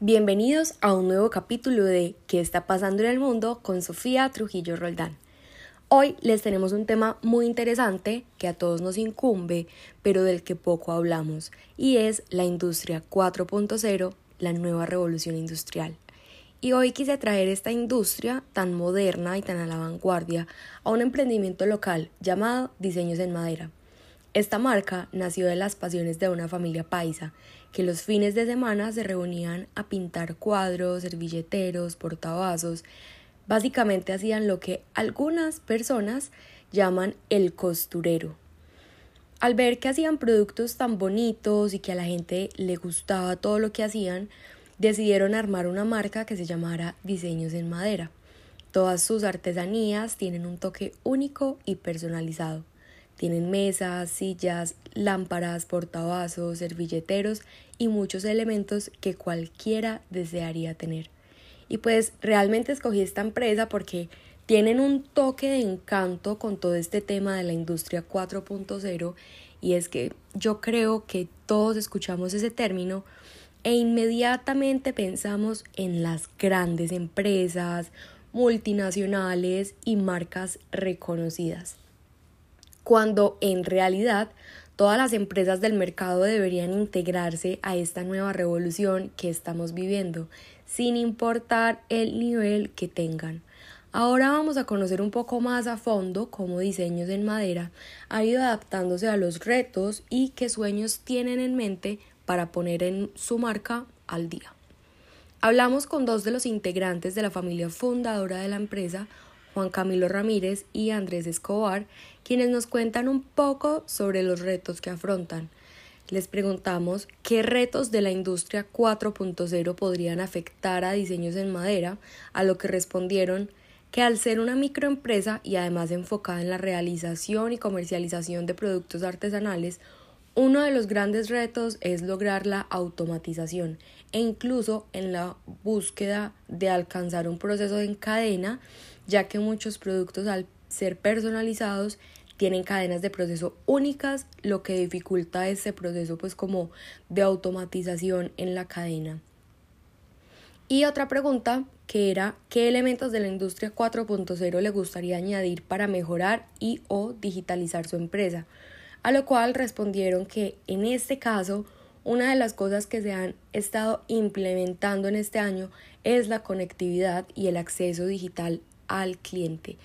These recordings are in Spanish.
Bienvenidos a un nuevo capítulo de ¿Qué está pasando en el mundo? con Sofía Trujillo Roldán. Hoy les tenemos un tema muy interesante que a todos nos incumbe, pero del que poco hablamos, y es la industria 4.0, la nueva revolución industrial. Y hoy quise traer esta industria tan moderna y tan a la vanguardia a un emprendimiento local llamado Diseños en Madera. Esta marca nació de las pasiones de una familia paisa que los fines de semana se reunían a pintar cuadros, servilleteros, portavasos. Básicamente hacían lo que algunas personas llaman el costurero. Al ver que hacían productos tan bonitos y que a la gente le gustaba todo lo que hacían, decidieron armar una marca que se llamara Diseños en Madera. Todas sus artesanías tienen un toque único y personalizado. Tienen mesas, sillas, lámparas, portavasos, servilleteros y muchos elementos que cualquiera desearía tener. Y pues realmente escogí esta empresa porque tienen un toque de encanto con todo este tema de la industria 4.0 y es que yo creo que todos escuchamos ese término e inmediatamente pensamos en las grandes empresas, multinacionales y marcas reconocidas cuando en realidad todas las empresas del mercado deberían integrarse a esta nueva revolución que estamos viviendo, sin importar el nivel que tengan. Ahora vamos a conocer un poco más a fondo cómo Diseños en Madera ha ido adaptándose a los retos y qué sueños tienen en mente para poner en su marca al día. Hablamos con dos de los integrantes de la familia fundadora de la empresa, Juan Camilo Ramírez y Andrés Escobar, quienes nos cuentan un poco sobre los retos que afrontan. Les preguntamos qué retos de la industria 4.0 podrían afectar a diseños en madera, a lo que respondieron que al ser una microempresa y además enfocada en la realización y comercialización de productos artesanales, uno de los grandes retos es lograr la automatización e incluso en la búsqueda de alcanzar un proceso en cadena ya que muchos productos al ser personalizados tienen cadenas de proceso únicas, lo que dificulta ese proceso pues como de automatización en la cadena. Y otra pregunta que era qué elementos de la industria 4.0 le gustaría añadir para mejorar y o digitalizar su empresa, a lo cual respondieron que en este caso una de las cosas que se han estado implementando en este año es la conectividad y el acceso digital al cliente,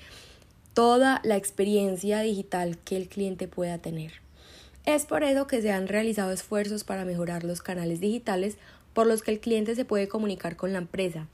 toda la experiencia digital que el cliente pueda tener. Es por eso que se han realizado esfuerzos para mejorar los canales digitales por los que el cliente se puede comunicar con la empresa.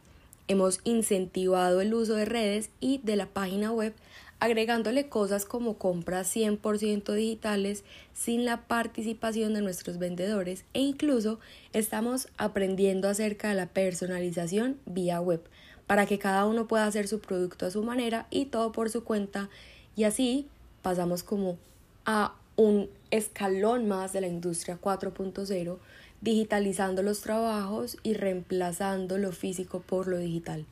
Hemos incentivado el uso de redes y de la página web agregándole cosas como compras 100% digitales sin la participación de nuestros vendedores e incluso estamos aprendiendo acerca de la personalización vía web para que cada uno pueda hacer su producto a su manera y todo por su cuenta y así pasamos como a un escalón más de la industria 4.0 digitalizando los trabajos y reemplazando lo físico por lo digital.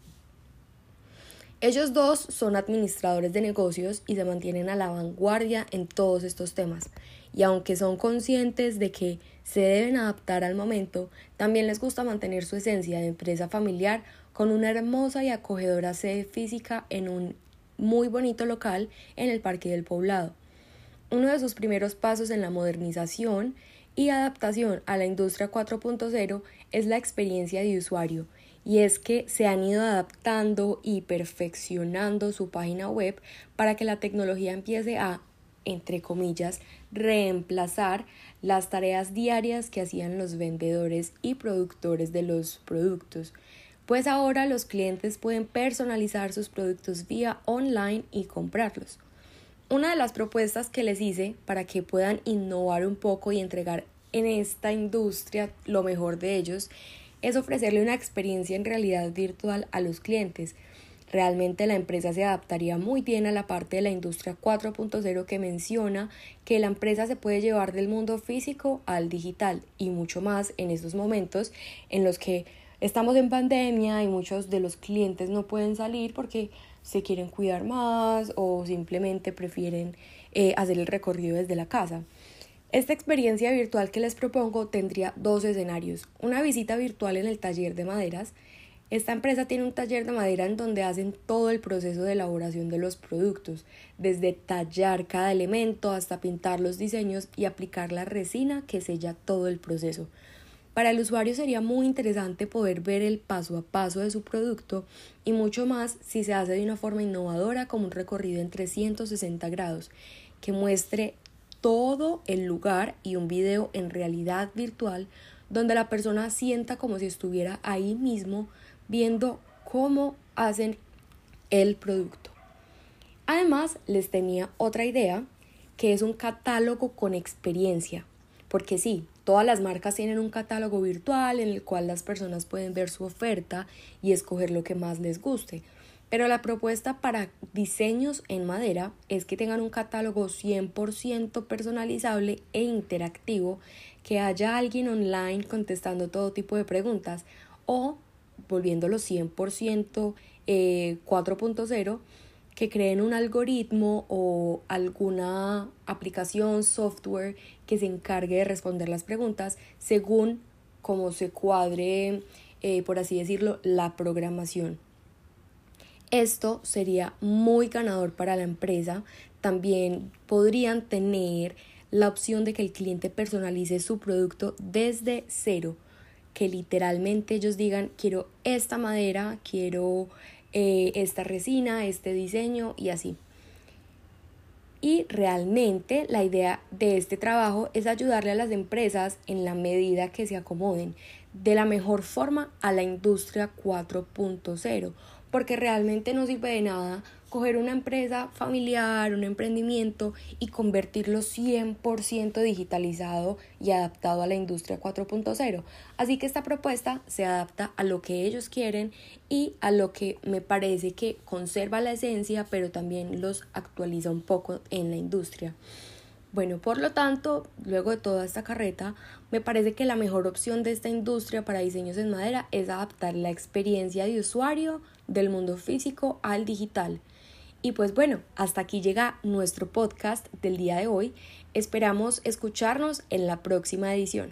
Ellos dos son administradores de negocios y se mantienen a la vanguardia en todos estos temas, y aunque son conscientes de que se deben adaptar al momento, también les gusta mantener su esencia de empresa familiar con una hermosa y acogedora sede física en un muy bonito local en el Parque del Poblado. Uno de sus primeros pasos en la modernización y adaptación a la industria 4.0 es la experiencia de usuario, y es que se han ido adaptando y perfeccionando su página web para que la tecnología empiece a, entre comillas, reemplazar las tareas diarias que hacían los vendedores y productores de los productos pues ahora los clientes pueden personalizar sus productos vía online y comprarlos. Una de las propuestas que les hice para que puedan innovar un poco y entregar en esta industria lo mejor de ellos es ofrecerle una experiencia en realidad virtual a los clientes. Realmente la empresa se adaptaría muy bien a la parte de la industria 4.0 que menciona que la empresa se puede llevar del mundo físico al digital y mucho más en estos momentos en los que Estamos en pandemia y muchos de los clientes no pueden salir porque se quieren cuidar más o simplemente prefieren eh, hacer el recorrido desde la casa. Esta experiencia virtual que les propongo tendría dos escenarios. Una visita virtual en el taller de maderas. Esta empresa tiene un taller de madera en donde hacen todo el proceso de elaboración de los productos, desde tallar cada elemento hasta pintar los diseños y aplicar la resina que sella todo el proceso. Para el usuario sería muy interesante poder ver el paso a paso de su producto y mucho más si se hace de una forma innovadora como un recorrido en 360 grados que muestre todo el lugar y un video en realidad virtual donde la persona sienta como si estuviera ahí mismo viendo cómo hacen el producto. Además, les tenía otra idea que es un catálogo con experiencia, porque sí, todas las marcas tienen un catálogo virtual en el cual las personas pueden ver su oferta y escoger lo que más les guste. Pero la propuesta para diseños en madera es que tengan un catálogo 100% personalizable e interactivo, que haya alguien online contestando todo tipo de preguntas o volviéndolo 100% 4.0 que creen un algoritmo o alguna aplicación, software que se encargue de responder las preguntas según cómo se cuadre, eh, por así decirlo, la programación. Esto sería muy ganador para la empresa. También podrían tener la opción de que el cliente personalice su producto desde cero, que literalmente ellos digan quiero esta madera, quiero eh, esta resina, este diseño y así. Y realmente la idea de este trabajo es ayudarle a las empresas en la medida que se acomoden de la mejor forma a la industria 4.0 porque realmente no sirve de nada coger una empresa familiar, un emprendimiento y convertirlo 100% digitalizado y adaptado a la industria 4.0. Así que esta propuesta se adapta a lo que ellos quieren y a lo que me parece que conserva la esencia, pero también los actualiza un poco en la industria. Bueno, por lo tanto, luego de toda esta carreta, me parece que la mejor opción de esta industria para diseños en madera es adaptar la experiencia de usuario del mundo físico al digital. Y pues bueno, hasta aquí llega nuestro podcast del día de hoy. Esperamos escucharnos en la próxima edición.